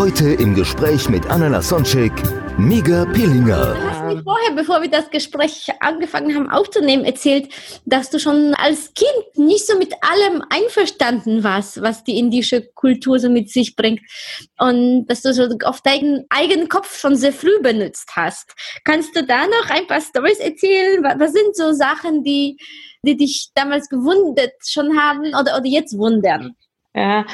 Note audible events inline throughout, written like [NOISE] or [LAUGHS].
Heute im Gespräch mit Anna Lasonczek, Miga Pillinger. Du hast mir vorher, bevor wir das Gespräch angefangen haben aufzunehmen, erzählt, dass du schon als Kind nicht so mit allem einverstanden warst, was die indische Kultur so mit sich bringt. Und dass du so auf deinen eigenen Kopf schon sehr früh benutzt hast. Kannst du da noch ein paar Stories erzählen? Was sind so Sachen, die, die dich damals gewundert schon haben oder, oder jetzt wundern? Ja,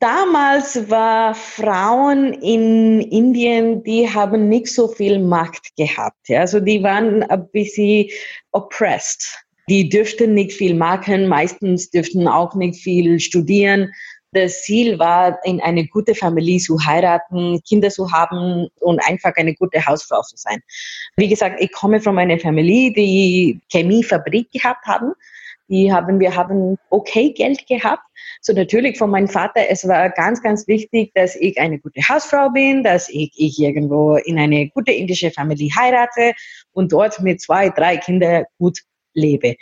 damals war Frauen in Indien, die haben nicht so viel Macht gehabt. Ja, also die waren ein bisschen oppressed. Die dürften nicht viel machen, meistens dürften auch nicht viel studieren. Das Ziel war, in eine gute Familie zu heiraten, Kinder zu haben und einfach eine gute Hausfrau zu sein. Wie gesagt, ich komme von einer Familie, die Chemiefabrik gehabt haben. Die haben, wir haben okay Geld gehabt. So natürlich von meinem Vater, es war ganz, ganz wichtig, dass ich eine gute Hausfrau bin, dass ich, ich irgendwo in eine gute indische Familie heirate und dort mit zwei, drei Kindern gut lebe.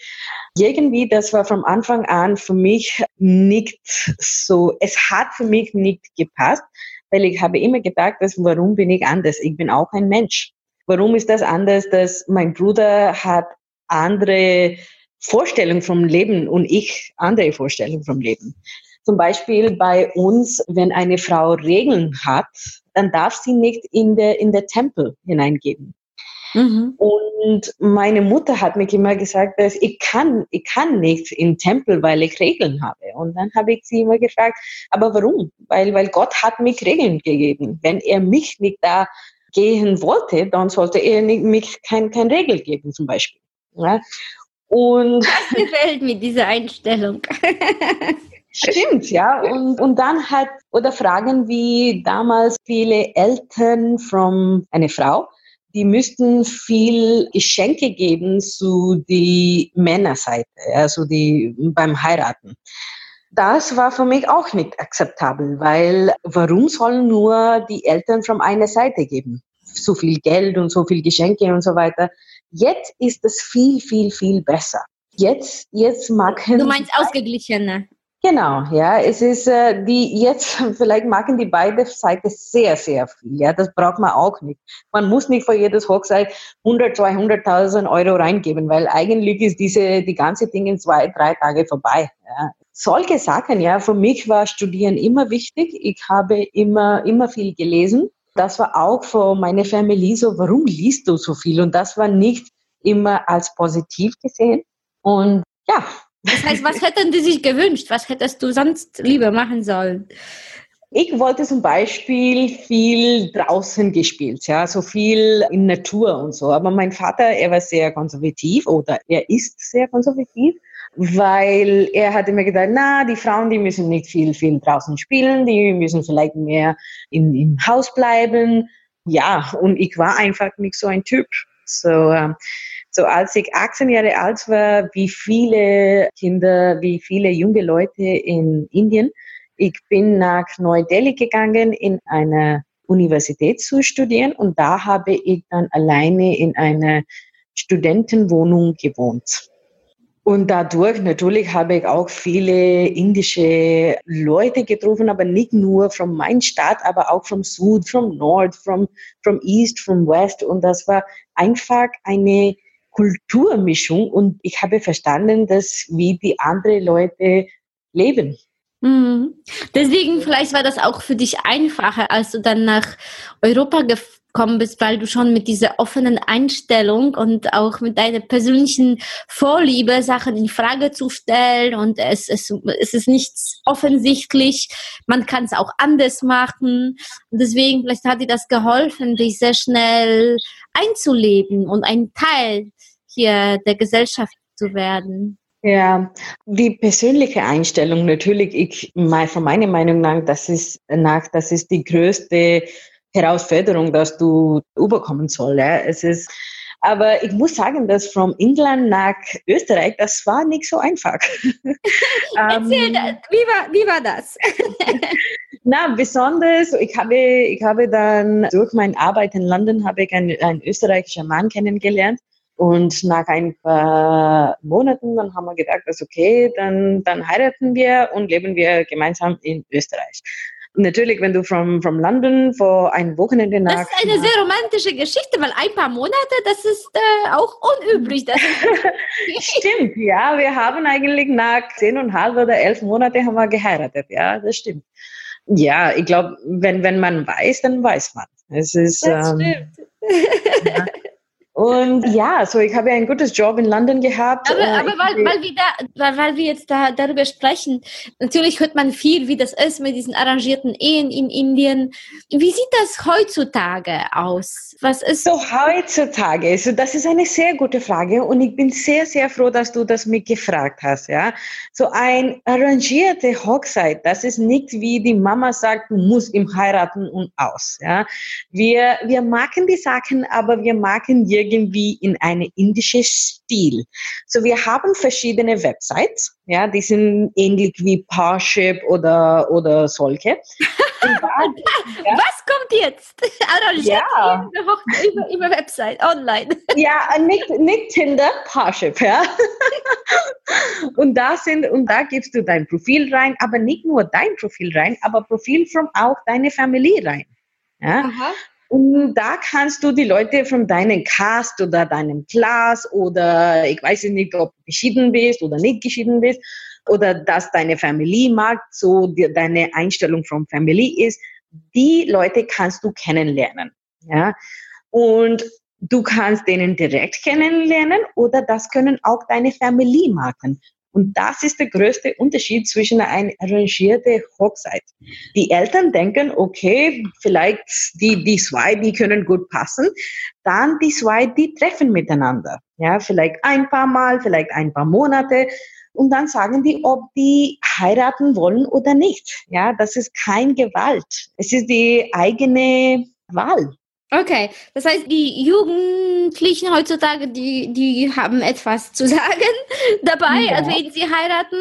Irgendwie, das war von Anfang an für mich nicht so, es hat für mich nicht gepasst, weil ich habe immer gedacht, dass, warum bin ich anders? Ich bin auch ein Mensch. Warum ist das anders, dass mein Bruder hat andere Vorstellung vom Leben und ich andere Vorstellung vom Leben. Zum Beispiel bei uns, wenn eine Frau Regeln hat, dann darf sie nicht in der, in der Tempel hineingehen. Mhm. Und meine Mutter hat mir immer gesagt, dass ich kann, ich kann nicht im Tempel, weil ich Regeln habe. Und dann habe ich sie immer gefragt, aber warum? Weil, weil Gott hat mich Regeln gegeben. Wenn er mich nicht da gehen wollte, dann sollte er nicht, mich kein, kein Regel geben, zum Beispiel. Ja? Und [LAUGHS] Das gefällt mir, diese Einstellung. Stimmt, ja. Und, und dann hat, oder Fragen wie damals viele Eltern von einer Frau, die müssten viel Geschenke geben zu die Männerseite, also die beim Heiraten. Das war für mich auch nicht akzeptabel, weil warum sollen nur die Eltern von einer Seite geben? So viel Geld und so viel Geschenke und so weiter. Jetzt ist es viel, viel, viel besser. Jetzt, jetzt machen Du meinst ausgeglichener. Genau, ja, es ist äh, die jetzt [LAUGHS] vielleicht machen die beide Seiten sehr sehr viel, ja, das braucht man auch nicht. Man muss nicht für jedes Hochzeit 100, 200.000 Euro reingeben, weil eigentlich ist diese die ganze Ding in zwei, drei Tage vorbei. Ja. Solche Sachen, ja, für mich war Studieren immer wichtig. Ich habe immer immer viel gelesen. Das war auch für meine Familie so, warum liest du so viel? Und das war nicht immer als positiv gesehen. Und ja, Das heißt, was hätten die sich gewünscht? Was hättest du sonst lieber machen sollen? Ich wollte zum Beispiel viel draußen gespielt, ja, so viel in Natur und so. Aber mein Vater, er war sehr konservativ oder er ist sehr konservativ, weil er hat immer gedacht, na, die Frauen, die müssen nicht viel, viel draußen spielen, die müssen vielleicht mehr in, im Haus bleiben. Ja, und ich war einfach nicht so ein Typ. So, ähm, so als ich 18 Jahre alt war, wie viele Kinder, wie viele junge Leute in Indien, ich bin nach Neu-Delhi gegangen, in einer Universität zu studieren und da habe ich dann alleine in einer Studentenwohnung gewohnt. Und dadurch natürlich habe ich auch viele indische Leute getroffen, aber nicht nur von meinem Staat, aber auch vom Süd, vom Nord, vom, vom East, vom West. Und das war einfach eine Kulturmischung und ich habe verstanden, dass wie die anderen Leute leben. Mhm. Deswegen vielleicht war das auch für dich einfacher, als du dann nach Europa gekommen bist, weil du schon mit dieser offenen Einstellung und auch mit deiner persönlichen Vorliebe, Sachen in Frage zu stellen und es, es, es ist nichts offensichtlich, man kann es auch anders machen. Und deswegen vielleicht hat dir das geholfen, dich sehr schnell einzuleben und ein Teil hier der Gesellschaft zu werden. Ja, die persönliche Einstellung natürlich, ich, von meiner Meinung nach, das ist, nach, das ist die größte Herausforderung, dass du überkommen soll. Ja. Es ist, aber ich muss sagen, dass von England nach Österreich, das war nicht so einfach. [LAUGHS] Erzähl, ähm, wie, war, wie war das? [LAUGHS] Na, besonders, ich habe, ich habe dann durch meine Arbeit in London habe ich einen, einen österreichischen Mann kennengelernt. Und nach ein paar Monaten, dann haben wir gedacht, dass okay, dann, dann heiraten wir und leben wir gemeinsam in Österreich. Natürlich, wenn du from, from London vor ein Wochenende nach... Das ist eine sehr romantische Geschichte, weil ein paar Monate, das ist äh, auch unüblich. [LAUGHS] stimmt, ja. Wir haben eigentlich nach zehn und halb oder elf Monate haben wir geheiratet. Ja, das stimmt. Ja, ich glaube, wenn, wenn man weiß, dann weiß man. Es ist, das ähm, stimmt. Ja. [LAUGHS] Und ja, so ich habe ja ein gutes Job in London gehabt. Aber, aber weil, weil, wir da, weil wir jetzt da darüber sprechen, natürlich hört man viel, wie das ist mit diesen arrangierten Ehen in Indien. Wie sieht das heutzutage aus? Was ist so heutzutage? So das ist eine sehr gute Frage und ich bin sehr sehr froh, dass du das mich gefragt hast. Ja, so ein arrangierte Hochzeit, das ist nicht wie die Mama sagt, du musst ihm heiraten und aus. Ja, wir wir machen die Sachen, aber wir machen irgendwie in eine indische Stil. So wir haben verschiedene Websites, ja, die sind ähnlich wie Parship oder oder solche. [LAUGHS] Ja, Was kommt jetzt? [LAUGHS] ja. über, über Website, online. [LAUGHS] Ja, nicht, nicht Tinder, Parship, ja. [LAUGHS] Und da sind und da gibst du dein Profil rein, aber nicht nur dein Profil rein, aber Profil von auch deine Familie rein. Ja? Aha. Und da kannst du die Leute von deinem Cast oder deinem Class oder ich weiß nicht, ob du geschieden bist oder nicht geschieden bist oder dass deine Familie mag, so die, deine Einstellung von Familie ist, die Leute kannst du kennenlernen. Ja? Und du kannst denen direkt kennenlernen oder das können auch deine Familie machen. Und das ist der größte Unterschied zwischen einer arrangierten Hochzeit. Die Eltern denken, okay, vielleicht die, die zwei, die können gut passen. Dann die zwei, die treffen miteinander. Ja, vielleicht ein paar Mal, vielleicht ein paar Monate. Und dann sagen die, ob die heiraten wollen oder nicht. Ja, das ist kein Gewalt. Es ist die eigene Wahl. Okay, das heißt, die Jugendlichen heutzutage, die, die haben etwas zu [LAUGHS] sagen dabei, ja. also wenn sie heiraten,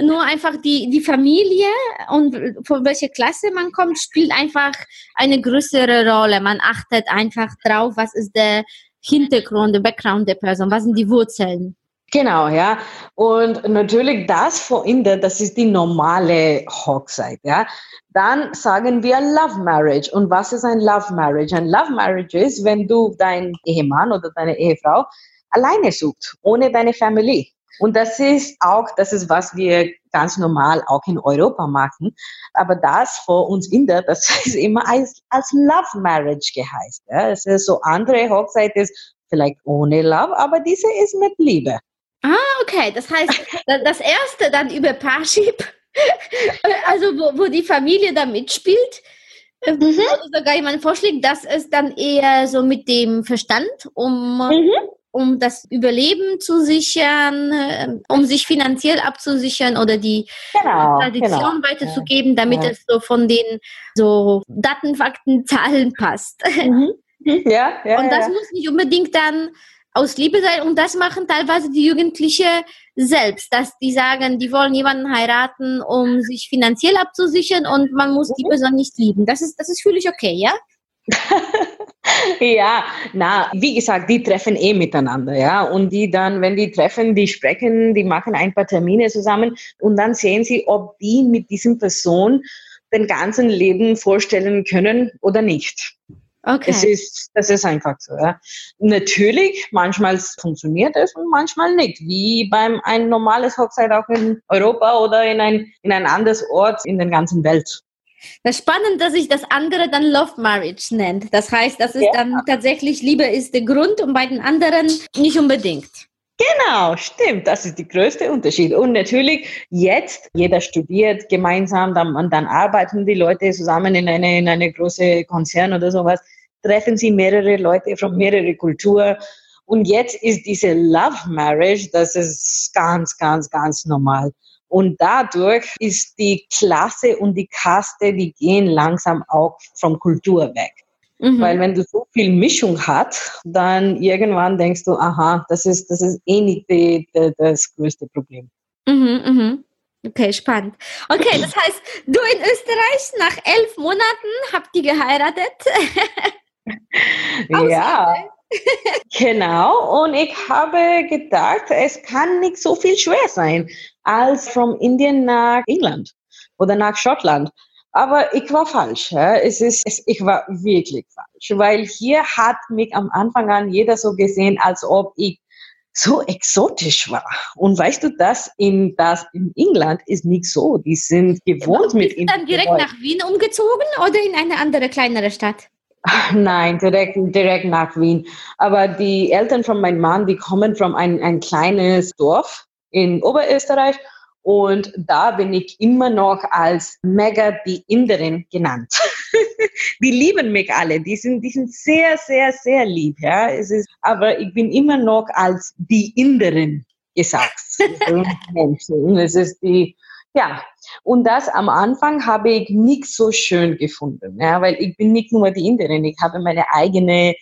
nur einfach die, die Familie und von welcher Klasse man kommt, spielt einfach eine größere Rolle. Man achtet einfach drauf, was ist der Hintergrund, der Background der Person, was sind die Wurzeln. Genau, ja. Und natürlich das vor Inder, das ist die normale Hochzeit, ja. Dann sagen wir Love Marriage. Und was ist ein Love Marriage? Ein Love Marriage ist, wenn du deinen Ehemann oder deine Ehefrau alleine suchst, ohne deine Familie. Und das ist auch, das ist, was wir ganz normal auch in Europa machen. Aber das vor uns Inder, das [LAUGHS] ist immer als, als Love Marriage geheißt. Ja. Es ist so andere Hochzeit ist vielleicht ohne Love, aber diese ist mit Liebe. Ah, okay. Das heißt, das erste dann über Parship, [LAUGHS] also wo, wo die Familie da mitspielt. Äh, mhm. sogar jemand vorschlägt, das ist dann eher so mit dem Verstand, um, mhm. um das Überleben zu sichern, äh, um sich finanziell abzusichern oder die genau, Tradition genau. weiterzugeben, damit ja. es so von den so Daten, Fakten, Zahlen passt. Mhm. [LAUGHS] Ja, ja, Und das ja. muss nicht unbedingt dann aus Liebe sein und das machen teilweise die Jugendliche selbst, dass die sagen, die wollen jemanden heiraten, um sich finanziell abzusichern und man muss die mhm. Person nicht lieben. Das ist, das ist völlig okay, ja? [LAUGHS] ja, na, wie gesagt, die treffen eh miteinander, ja. Und die dann, wenn die treffen, die sprechen, die machen ein paar Termine zusammen und dann sehen sie, ob die mit diesem Person den ganzen Leben vorstellen können oder nicht. Okay. Es ist, das ist einfach so. Ja. Natürlich, manchmal funktioniert es und manchmal nicht. Wie beim ein normales Hochzeit auch in Europa oder in ein, in ein anderes Ort in der ganzen Welt. Das ist spannend, dass sich das andere dann Love Marriage nennt. Das heißt, dass es ja. dann tatsächlich Liebe ist der Grund und bei den anderen nicht unbedingt. Genau, stimmt. Das ist der größte Unterschied. Und natürlich jetzt, jeder studiert gemeinsam, dann, dann arbeiten die Leute zusammen in eine, in eine große Konzern oder sowas, treffen sie mehrere Leute von mehreren Kulturen Und jetzt ist diese Love Marriage, das ist ganz, ganz, ganz normal. Und dadurch ist die Klasse und die Kaste, die gehen langsam auch vom Kultur weg. Mhm. Weil wenn du so viel Mischung hast, dann irgendwann denkst du, aha, das ist, das ist eh nicht die, die, das größte Problem. Mhm, mhm. Okay, spannend. Okay, das heißt, du in Österreich nach elf Monaten habt ihr geheiratet. [LAUGHS] ja, genau. Und ich habe gedacht, es kann nicht so viel schwer sein als von Indien nach England oder nach Schottland. Aber ich war falsch. Ja. Es ist, es, ich war wirklich falsch, weil hier hat mich am Anfang an jeder so gesehen, als ob ich so exotisch war. Und weißt du, das in, das in England ist nicht so. Die sind gewohnt mit Bist dann direkt nach Wien umgezogen oder in eine andere kleinere Stadt? [LAUGHS] Nein, direkt, direkt nach Wien. Aber die Eltern von meinem Mann, die kommen von ein, ein kleines Dorf in Oberösterreich und da bin ich immer noch als mega die Inderin genannt. [LAUGHS] die lieben mich alle. Die sind, die sind sehr, sehr, sehr lieb. Ja, es ist, aber ich bin immer noch als die Inderin gesagt. [LAUGHS] Es ist die, ja. Und das am Anfang habe ich nicht so schön gefunden. Ja, weil ich bin nicht nur die Inderin. Ich habe meine eigene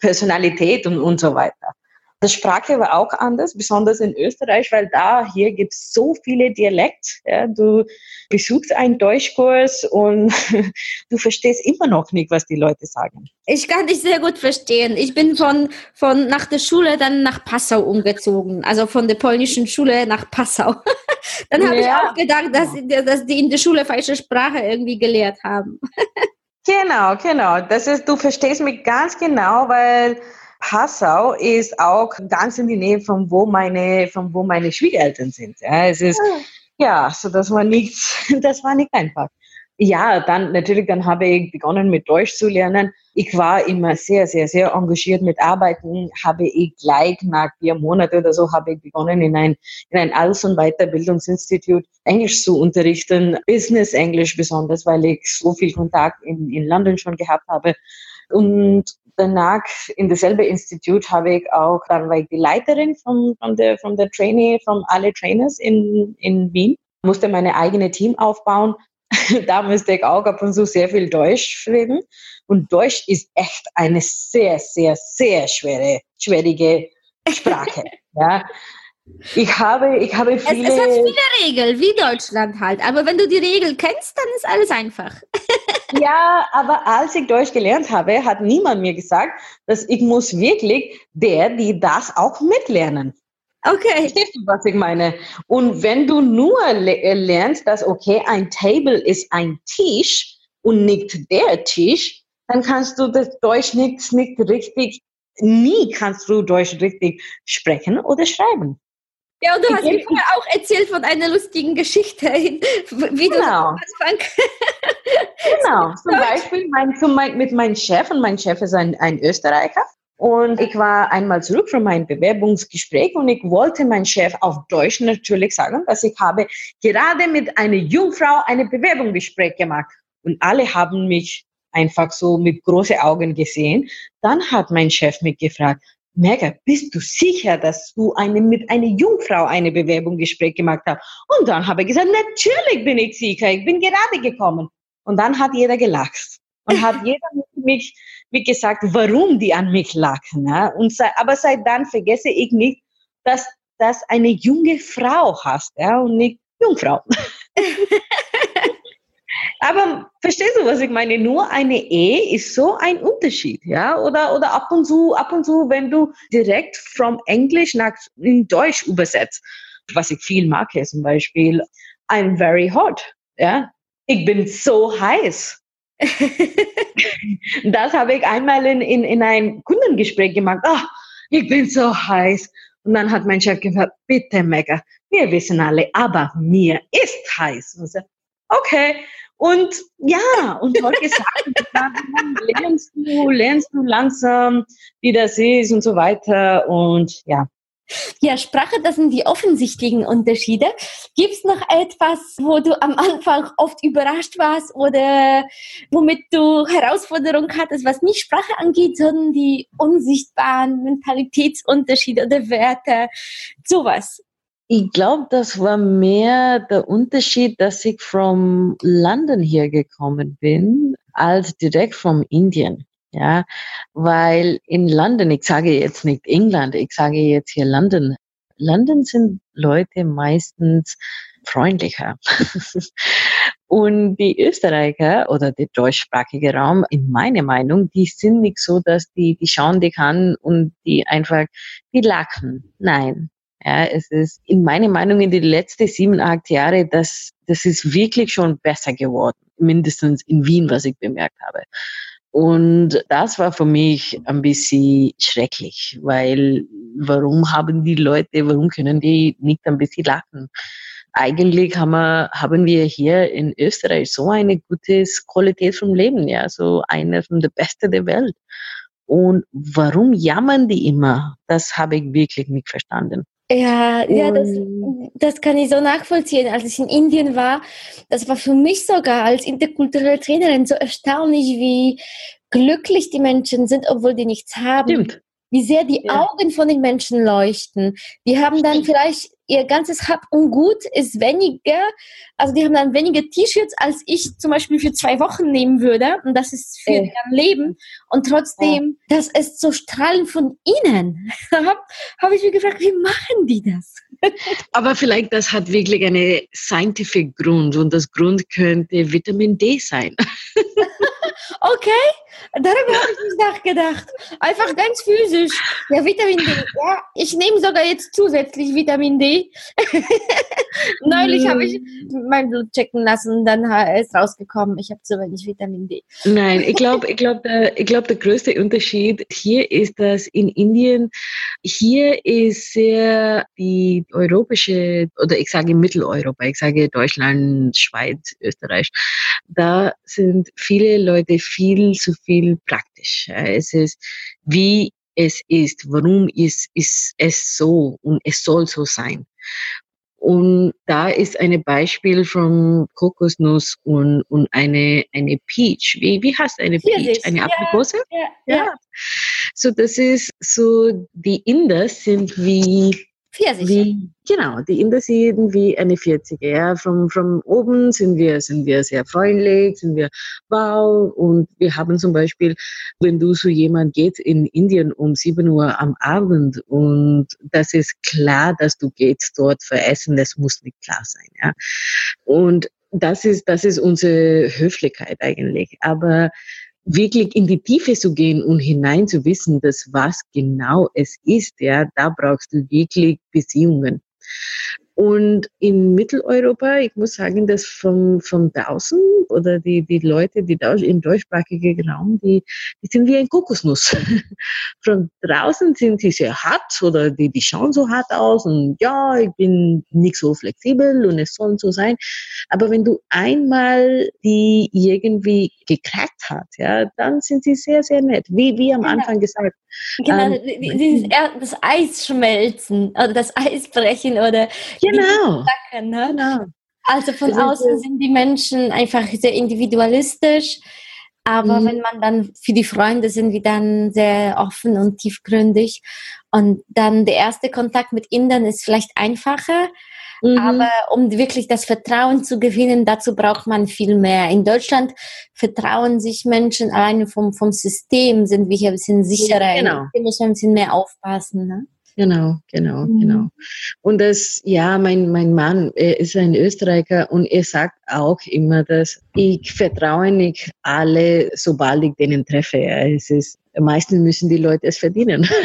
Personalität und, und so weiter. Die Sprache war auch anders, besonders in Österreich, weil da hier gibt es so viele Dialekte. Ja, du besuchst einen Deutschkurs und [LAUGHS] du verstehst immer noch nicht, was die Leute sagen. Ich kann dich sehr gut verstehen. Ich bin von, von nach der Schule dann nach Passau umgezogen, also von der polnischen Schule nach Passau. [LAUGHS] dann habe ja. ich auch gedacht, dass, dass die in der Schule falsche Sprache irgendwie gelehrt haben. [LAUGHS] genau, genau. Das ist, du verstehst mich ganz genau, weil Passau ist auch ganz in die Nähe von wo meine, von wo meine Schwiegereltern sind. Ja, es ist, ah. ja, so das war nicht, [LAUGHS] das war nicht einfach. Ja, dann natürlich, dann habe ich begonnen mit Deutsch zu lernen. Ich war immer sehr, sehr, sehr engagiert mit Arbeiten. Habe ich gleich nach vier Monaten oder so habe ich begonnen in ein in ein Aus- und Weiterbildungsinstitut Englisch zu unterrichten, Business Englisch besonders, weil ich so viel Kontakt in in London schon gehabt habe. Und danach in dasselbe Institut habe ich auch, dann war ich die Leiterin von, von der, von der Trainee, von alle Trainers in, in Wien, musste meine eigene Team aufbauen. [LAUGHS] da musste ich auch ab und zu sehr viel Deutsch reden. Und Deutsch ist echt eine sehr, sehr, sehr schwere, schwierige Sprache. [LAUGHS] ja. Ich habe, ich habe viele. Es, es hat viele Regeln, wie Deutschland halt. Aber wenn du die Regeln kennst, dann ist alles einfach. Ja, aber als ich Deutsch gelernt habe, hat niemand mir gesagt, dass ich muss wirklich der, die das auch mitlernen. Okay. Verstehst du, was ich meine? Und wenn du nur äh, lernst, dass okay, ein Table ist ein Tisch und nicht der Tisch, dann kannst du das Deutsch nicht, nicht richtig, nie kannst du Deutsch richtig sprechen oder schreiben. Ja, und du hast mir vorher auch erzählt von einer lustigen Geschichte, [LAUGHS] wie genau. du Anfang. [LAUGHS] genau, zum Beispiel mein, zum, mit meinem Chef, und mein Chef ist ein, ein Österreicher. Und ich war einmal zurück von meinem Bewerbungsgespräch und ich wollte meinem Chef auf Deutsch natürlich sagen, dass ich habe gerade mit einer Jungfrau eine Bewerbungsgespräch gemacht. Und alle haben mich einfach so mit großen Augen gesehen. Dann hat mein Chef mich gefragt, Mega, bist du sicher, dass du eine, mit einer Jungfrau eine Bewerbung Gespräch gemacht hast? Und dann habe ich gesagt, natürlich bin ich sicher, ich bin gerade gekommen. Und dann hat jeder gelacht. Und hat [LAUGHS] jeder mich, mich gesagt, warum die an mich lachen. Ja? Und, aber seit dann vergesse ich nicht, dass das eine junge Frau hast, ja, und nicht Jungfrau. [LAUGHS] Aber verstehst du, was ich meine? Nur eine E ist so ein Unterschied, ja? Oder, oder ab und zu, ab und zu, wenn du direkt vom Englisch nach in Deutsch übersetzt, was ich viel mag, ist zum Beispiel, I'm very hot, ja? Ich bin so heiß. [LAUGHS] das habe ich einmal in, in, in ein Kundengespräch gemacht. Oh, ich bin so heiß. Und dann hat mein Chef gesagt, bitte Mega, wir wissen alle, aber mir ist heiß. Und so, okay. Und ja, und solche Sachen, [LAUGHS] lernst du, lernst du langsam, wie das ist und so weiter. Und ja, Ja, Sprache, das sind die offensichtlichen Unterschiede. Gibt es noch etwas, wo du am Anfang oft überrascht warst oder womit du Herausforderungen hattest, was nicht Sprache angeht, sondern die unsichtbaren Mentalitätsunterschiede oder Werte, sowas? Ich glaube, das war mehr der Unterschied, dass ich from London hier gekommen bin, als direkt from Indien. Ja, weil in London, ich sage jetzt nicht England, ich sage jetzt hier London. London sind Leute meistens freundlicher. [LAUGHS] Und die Österreicher oder der deutschsprachige Raum, in meiner Meinung, die sind nicht so, dass die, die schauen dich an und die einfach, die lachen. Nein. Ja, es ist in meiner Meinung in den letzten sieben, acht Jahren, das, das ist wirklich schon besser geworden. Mindestens in Wien, was ich bemerkt habe. Und das war für mich ein bisschen schrecklich, weil warum haben die Leute, warum können die nicht ein bisschen lachen? Eigentlich haben wir, haben wir hier in Österreich so eine gute Qualität vom Leben, ja, so eine von der Beste der Welt. Und warum jammern die immer? Das habe ich wirklich nicht verstanden. Ja, ja, das, das kann ich so nachvollziehen. Als ich in Indien war, das war für mich sogar als interkulturelle Trainerin so erstaunlich, wie glücklich die Menschen sind, obwohl die nichts haben. Stimmt. Wie sehr die ja. Augen von den Menschen leuchten. Die haben dann vielleicht ihr ganzes Hab und Gut ist weniger, also die haben dann weniger T-Shirts, als ich zum Beispiel für zwei Wochen nehmen würde. Und das ist für äh. deren Leben. Und trotzdem, ja. das ist so strahlend von ihnen. [LAUGHS] Da habe hab ich mich gefragt, wie machen die das? [LAUGHS] Aber vielleicht das hat wirklich einen scientific Grund und das Grund könnte Vitamin D sein. [LAUGHS] okay, darüber habe ich nicht nachgedacht. Einfach ganz physisch. Ja, Vitamin D. Ja, ich nehme sogar jetzt zusätzlich Vitamin D. [LAUGHS] Neulich habe ich mein Blut checken lassen, dann ist rausgekommen, ich habe zu wenig Vitamin D. Nein, ich glaube, ich glaube, der, ich der größte Unterschied hier ist, dass in Indien hier ist sehr die europäische oder ich sage Mitteleuropa, ich sage Deutschland, Schweiz, Österreich. Da sind viele Leute viel zu viel praktisch. Es ist wie es ist, warum ist, ist es so und es soll so sein. Und da ist ein Beispiel von Kokosnuss und, und eine, eine Peach. Wie, wie heißt eine Peach? Eine Aprikose? Ja, ja, ja. So, das ist so, die Inder sind wie Pfirsich. Wie, genau, die Inder sind wie eine 40er. Ja. Von, von oben sind wir, sind wir sehr freundlich, sind wir wow. Und wir haben zum Beispiel, wenn du so jemand geht in Indien um 7 Uhr am Abend und das ist klar, dass du gehst dort für Essen, das muss nicht klar sein. Ja. Und das ist, das ist unsere Höflichkeit eigentlich. Aber wirklich in die Tiefe zu gehen und hinein zu wissen, dass was genau es ist, ja, da brauchst du wirklich Beziehungen. Und in Mitteleuropa, ich muss sagen, dass von, von draußen oder die, die Leute, die im deutschsprachigen Raum, die, die sind wie ein Kokosnuss. [LAUGHS] von draußen sind sie sehr hart oder die, die schauen so hart aus und ja, ich bin nicht so flexibel und es soll so sein. Aber wenn du einmal die irgendwie gekriegt hat, ja, dann sind sie sehr, sehr nett. Wie, wie am genau. Anfang gesagt. Genau, ähm, dieses, das Eis schmelzen oder das Eis brechen oder Genau. Sachen, ne? genau. Also von also, außen sind die Menschen einfach sehr individualistisch, aber mhm. wenn man dann für die Freunde sind wir dann sehr offen und tiefgründig. Und dann der erste Kontakt mit Indern ist vielleicht einfacher, mhm. aber um wirklich das Vertrauen zu gewinnen, dazu braucht man viel mehr. In Deutschland vertrauen sich Menschen alleine vom, vom System, sind wir hier ein bisschen sicherer. Genau. Hier muss man ein bisschen mehr aufpassen. Ne? Genau, genau, mhm. genau. Und das, ja, mein, mein Mann er ist ein Österreicher und er sagt auch immer, dass ich vertraue nicht alle, sobald ich denen treffe. Es ist, meistens müssen die Leute es verdienen. [LAUGHS]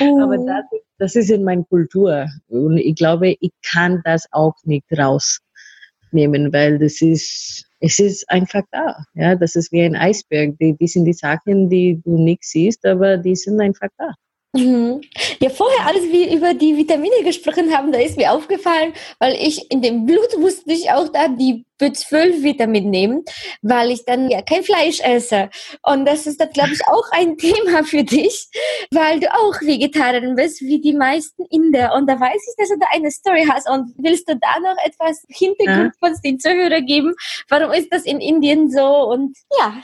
Mhm. Aber das, das ist in meiner Kultur. Und ich glaube, ich kann das auch nicht rausnehmen, weil das ist, es ist einfach da. Ja, das ist wie ein Eisberg. Die, die sind die Sachen, die du nicht siehst, aber die sind einfach da. Mhm. Ja, vorher, als wir über die Vitamine gesprochen haben, da ist mir aufgefallen, weil ich in dem Blut musste ich auch da die B12-Vitamin nehmen, weil ich dann ja kein Fleisch esse. Und das ist dann, glaube ich, auch ein [LAUGHS] Thema für dich, weil du auch Vegetarierin bist, wie die meisten Inder. Und da weiß ich, dass du da eine Story hast. Und willst du da noch etwas Hintergrund ja. von den Zuhörer geben? Warum ist das in Indien so? Und ja,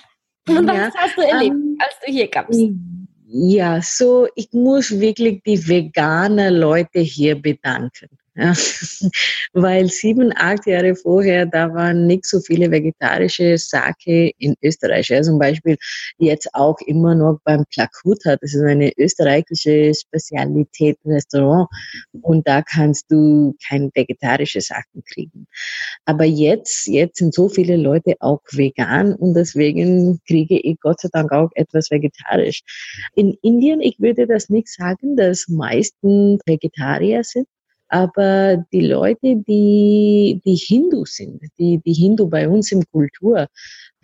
und was ja, hast du erlebt, um, ähm, als du hier kamst? Ja, so ich muss wirklich die veganen Leute hier bedanken. [LAUGHS] Weil sieben, acht Jahre vorher, da waren nicht so viele vegetarische Sake in Österreich. Ja, zum Beispiel jetzt auch immer noch beim Plakuta. Das ist eine österreichische Spezialität Restaurant. Und da kannst du kein vegetarische Sachen kriegen. Aber jetzt, jetzt sind so viele Leute auch vegan und deswegen kriege ich Gott sei Dank auch etwas vegetarisch. In Indien, ich würde das nicht sagen, dass meisten Vegetarier sind. Aber die Leute, die, die Hindu sind, die, die Hindu bei uns im Kultur,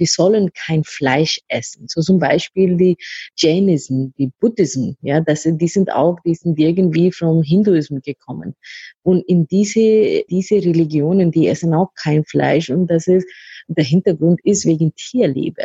die sollen kein Fleisch essen. So zum Beispiel die Jainism, die Buddhism, ja, das, die sind auch, die sind irgendwie vom Hinduismus gekommen. Und in diese, diese Religionen, die essen auch kein Fleisch und das ist, der Hintergrund ist wegen Tierliebe.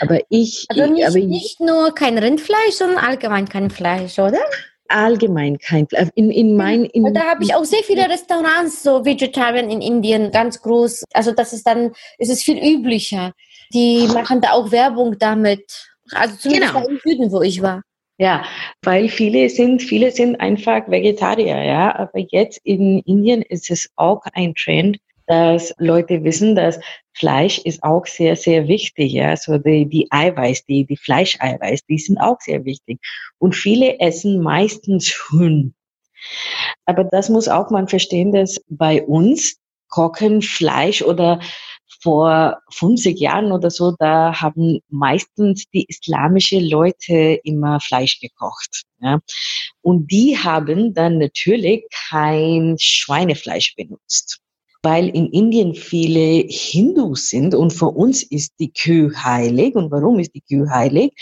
Aber ich, also nicht, ich, aber nicht nur kein Rindfleisch, sondern allgemein kein Fleisch, oder? Allgemein kein. In, in mein, in, da habe ich auch sehr viele Restaurants, so Vegetarian in Indien, ganz groß. Also das ist dann, es ist viel üblicher. Die machen da auch Werbung damit. Also zumindest genau. im Süden, wo ich war. Ja, weil viele sind, viele sind einfach Vegetarier, ja. Aber jetzt in Indien ist es auch ein Trend, dass Leute wissen, dass Fleisch ist auch sehr, sehr wichtig. Ja, so die, die Eiweiß, die, die Fleischeiweiß, die sind auch sehr wichtig. Und viele essen meistens Huhn. Aber das muss auch man verstehen, dass bei uns kochen Fleisch oder vor 50 Jahren oder so, da haben meistens die islamische Leute immer Fleisch gekocht. Ja. Und die haben dann natürlich kein Schweinefleisch benutzt weil in Indien viele Hindus sind und für uns ist die Kühe heilig. Und warum ist die Kühe heilig?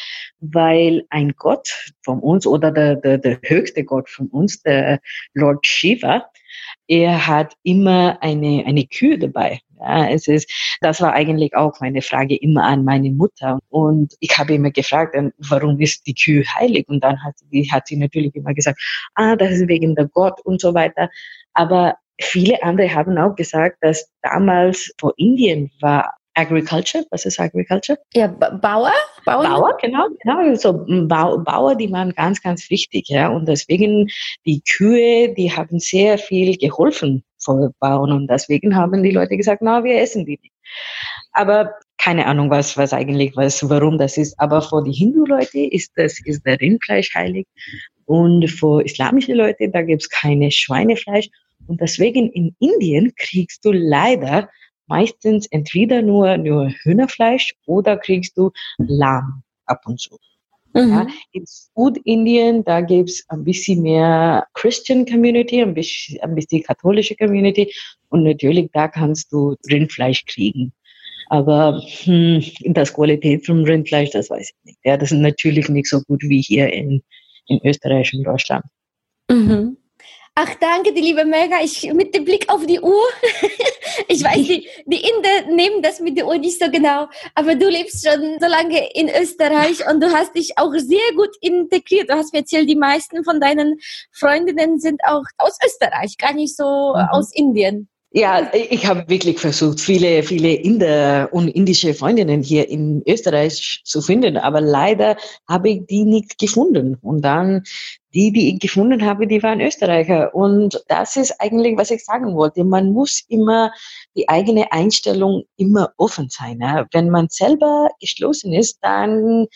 Weil ein Gott von uns oder der, der, der höchste Gott von uns, der Lord Shiva, er hat immer eine, eine Kühe dabei. Ja, es ist, das war eigentlich auch meine Frage immer an meine Mutter. Und ich habe immer gefragt, warum ist die Kühe heilig? Und dann hat hat sie natürlich immer gesagt, ah, das ist wegen der Gott und so weiter. Aber Viele andere haben auch gesagt, dass damals vor Indien war Agriculture, was ist Agriculture? Ja, Bauer? Bauer, Bauer genau, genau. So Bauer, die waren ganz, ganz wichtig, ja. Und deswegen die Kühe, die haben sehr viel geholfen vor Bauern und deswegen haben die Leute gesagt, na, wir essen die nicht. Aber keine Ahnung, was, was eigentlich, was, warum das ist. Aber für die Hindu-Leute ist das, ist der Rindfleisch heilig. Und für islamische Leute, da gibt's keine Schweinefleisch. Und deswegen in Indien kriegst du leider meistens entweder nur, nur Hühnerfleisch oder kriegst du Lamm ab und zu. Mhm. Ja, in Südindien, da gibt's ein bisschen mehr Christian Community, ein bisschen, ein bisschen katholische Community und natürlich da kannst du Rindfleisch kriegen. Aber hm, das Qualität vom Rindfleisch, das weiß ich nicht. Ja, das ist natürlich nicht so gut wie hier in, in Österreich und Deutschland. Mhm. Ach, danke, die liebe Melga. Ich, mit dem Blick auf die Uhr. [LAUGHS] ich weiß, die, die Inder nehmen das mit der Uhr nicht so genau. Aber du lebst schon so lange in Österreich und du hast dich auch sehr gut integriert. Du hast mir erzählt, die meisten von deinen Freundinnen sind auch aus Österreich, gar nicht so mhm. aus Indien. Ja, ich habe wirklich versucht, viele, viele Inder und indische Freundinnen hier in Österreich zu finden, aber leider habe ich die nicht gefunden. Und dann die, die ich gefunden habe, die waren Österreicher. Und das ist eigentlich, was ich sagen wollte. Man muss immer die eigene Einstellung immer offen sein. Wenn man selber geschlossen ist, dann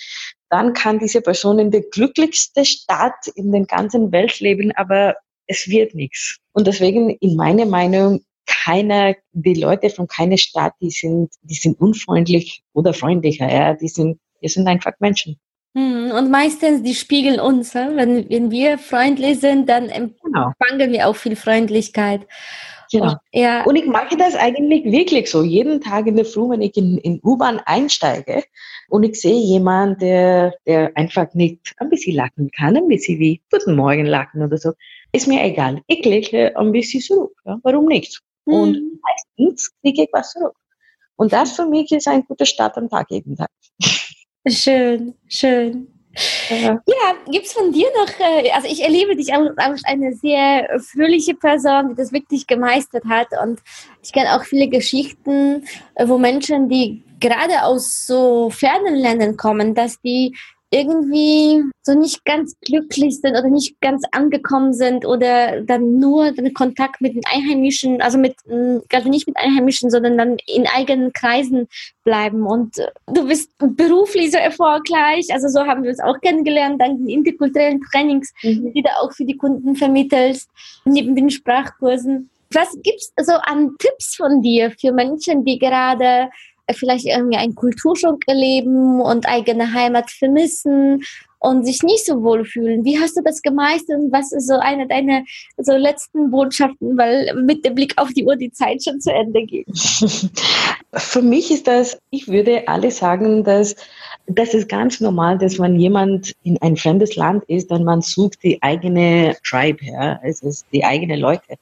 dann kann diese Person in der glücklichste Stadt in der ganzen Welt leben, aber es wird nichts. Und deswegen, in meiner Meinung, keiner, die Leute von keiner Stadt, die sind, die sind unfreundlich oder freundlicher, ja, die sind, wir sind einfach Menschen. Hm, und meistens, die spiegeln uns. Wenn, wenn wir freundlich sind, dann empfangen genau. wir auch viel Freundlichkeit. Genau. Ja. Und ich mache das eigentlich wirklich so. Jeden Tag in der Früh, wenn ich in, in U-Bahn einsteige und ich sehe jemanden, der, der einfach nicht ein bisschen lachen kann, ein bisschen wie Guten Morgen lachen oder so, ist mir egal. Ich lächle ein bisschen zurück. Ja? Warum nicht? Mhm. Und meistens kriege ich was zurück. Und das für mich ist ein guter Start am Tag jeden Tag. Schön, schön. Ja. Ja, gibt's von dir noch, äh, also ich erlebe dich als eine sehr fröhliche Person, die das wirklich gemeistert hat und ich kenne auch viele Geschichten, äh, wo Menschen, die gerade aus so fernen Ländern kommen, dass die irgendwie so nicht ganz glücklich sind oder nicht ganz angekommen sind oder dann nur den Kontakt mit den Einheimischen, also mit, mh, also nicht mit Einheimischen, sondern dann in eigenen Kreisen bleiben. Und äh, du bist beruflich so erfolgreich, also so haben wir uns auch kennengelernt, dank den interkulturellen Trainings, Mhm. die du auch für die Kunden vermittelst, neben den Sprachkursen. Was gibt's so an Tipps von dir für Menschen, die gerade vielleicht irgendwie einen Kulturschock erleben und eigene Heimat vermissen und sich nicht so wohl fühlen. Wie hast du das gemeistert und was ist so eine deiner so letzten Botschaften, weil mit dem Blick auf die Uhr die Zeit schon zu Ende geht? [LAUGHS] Für mich ist das, ich würde alle sagen, dass das ist ganz normal, dass wenn jemand in ein fremdes Land ist, dann man sucht die eigene Tribe, ja, es ist die eigene Leute.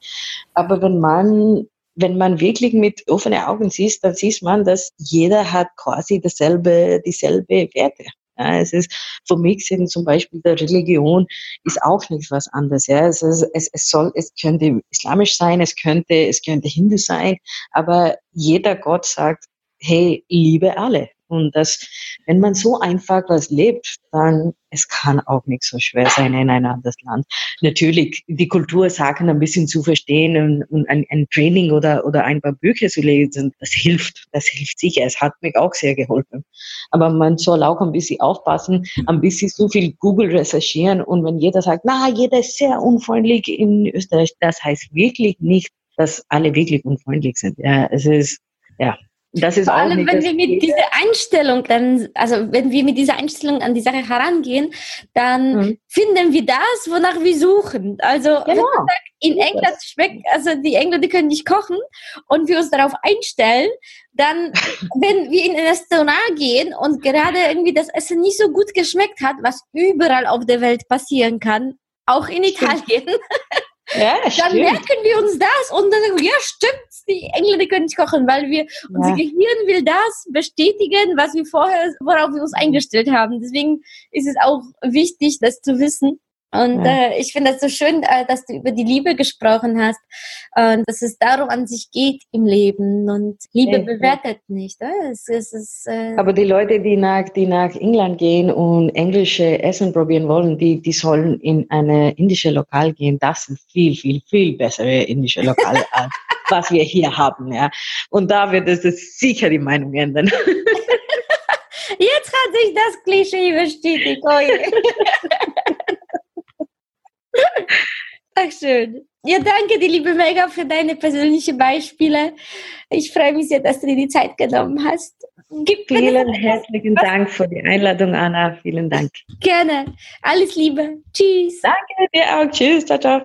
Aber wenn man wenn man wirklich mit offenen Augen sieht, dann sieht man, dass jeder hat quasi dasselbe, dieselbe Werte. Ja, es ist, für mich sind zum Beispiel der Religion ist auch nicht was anderes. Ja, es, ist, es, es soll, es könnte islamisch sein, es könnte, es könnte Hindu sein, aber jeder Gott sagt, hey, liebe alle. Und das, wenn man so einfach was lebt, dann es kann auch nicht so schwer sein in ein anderes Land. Natürlich die Kultursachen ein bisschen zu verstehen und, und ein, ein Training oder oder ein paar Bücher zu lesen, das hilft, das hilft sicher. Es hat mich auch sehr geholfen. Aber man soll auch ein bisschen aufpassen, ein bisschen so viel Google recherchieren und wenn jeder sagt, na, jeder ist sehr unfreundlich in Österreich, das heißt wirklich nicht, dass alle wirklich unfreundlich sind. Ja, es ist ja das ist Vor allem, wenn wir mit dieser Einstellung dann, also wenn wir mit dieser Einstellung an die Sache herangehen, dann Mhm. finden wir das, wonach wir suchen. Also Genau. sagt, in England schmeckt, also die Engländer können nicht kochen und wir uns darauf einstellen, dann, [LAUGHS] wenn wir in ein Restaurant gehen und gerade irgendwie das Essen nicht so gut geschmeckt hat, was überall auf der Welt passieren kann, auch in Italien, [LAUGHS] Ja, dann stimmt. merken wir uns das und dann sagen wir, ja, stimmt, die Engländer können nicht kochen, weil wir, unser Ja. Gehirn will das bestätigen, was wir vorher, worauf wir uns eingestellt haben. Deswegen ist es auch wichtig, das zu wissen. Und Ja. äh, ich finde das so schön, äh, dass du über die Liebe gesprochen hast, äh, dass es darum an sich geht im Leben und Liebe Ja. bewertet nicht. Äh? Es, es ist, äh, Aber die Leute, die nach, die nach England gehen und englische Essen probieren wollen, die, die sollen in eine indische Lokal gehen. Das sind viel, viel, viel bessere indische Lokale [LAUGHS] als was wir hier haben. Ja. Und da wird es sicher die Meinung ändern. [LAUGHS] Jetzt hat sich das Klischee bestätigt. Oh. [LAUGHS] Ach schön. Ja, danke, die liebe Mega, für deine persönlichen Beispiele. Ich freue mich sehr, dass du dir die Zeit genommen hast. Gib mir Vielen herzlichen Dank für die Einladung, Anna. Vielen Dank. gerne. Alles Liebe. Tschüss. Danke dir auch. Tschüss. Ciao, ciao.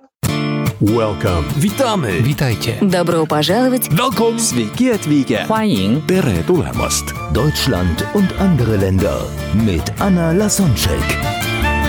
Welcome. Witamy. Witajcie. Добро пожаловать! Welcome. Sveiki atvykę. 欢迎 Tere tulemast. Deutschland und andere Länder mit Anna Lasonczek.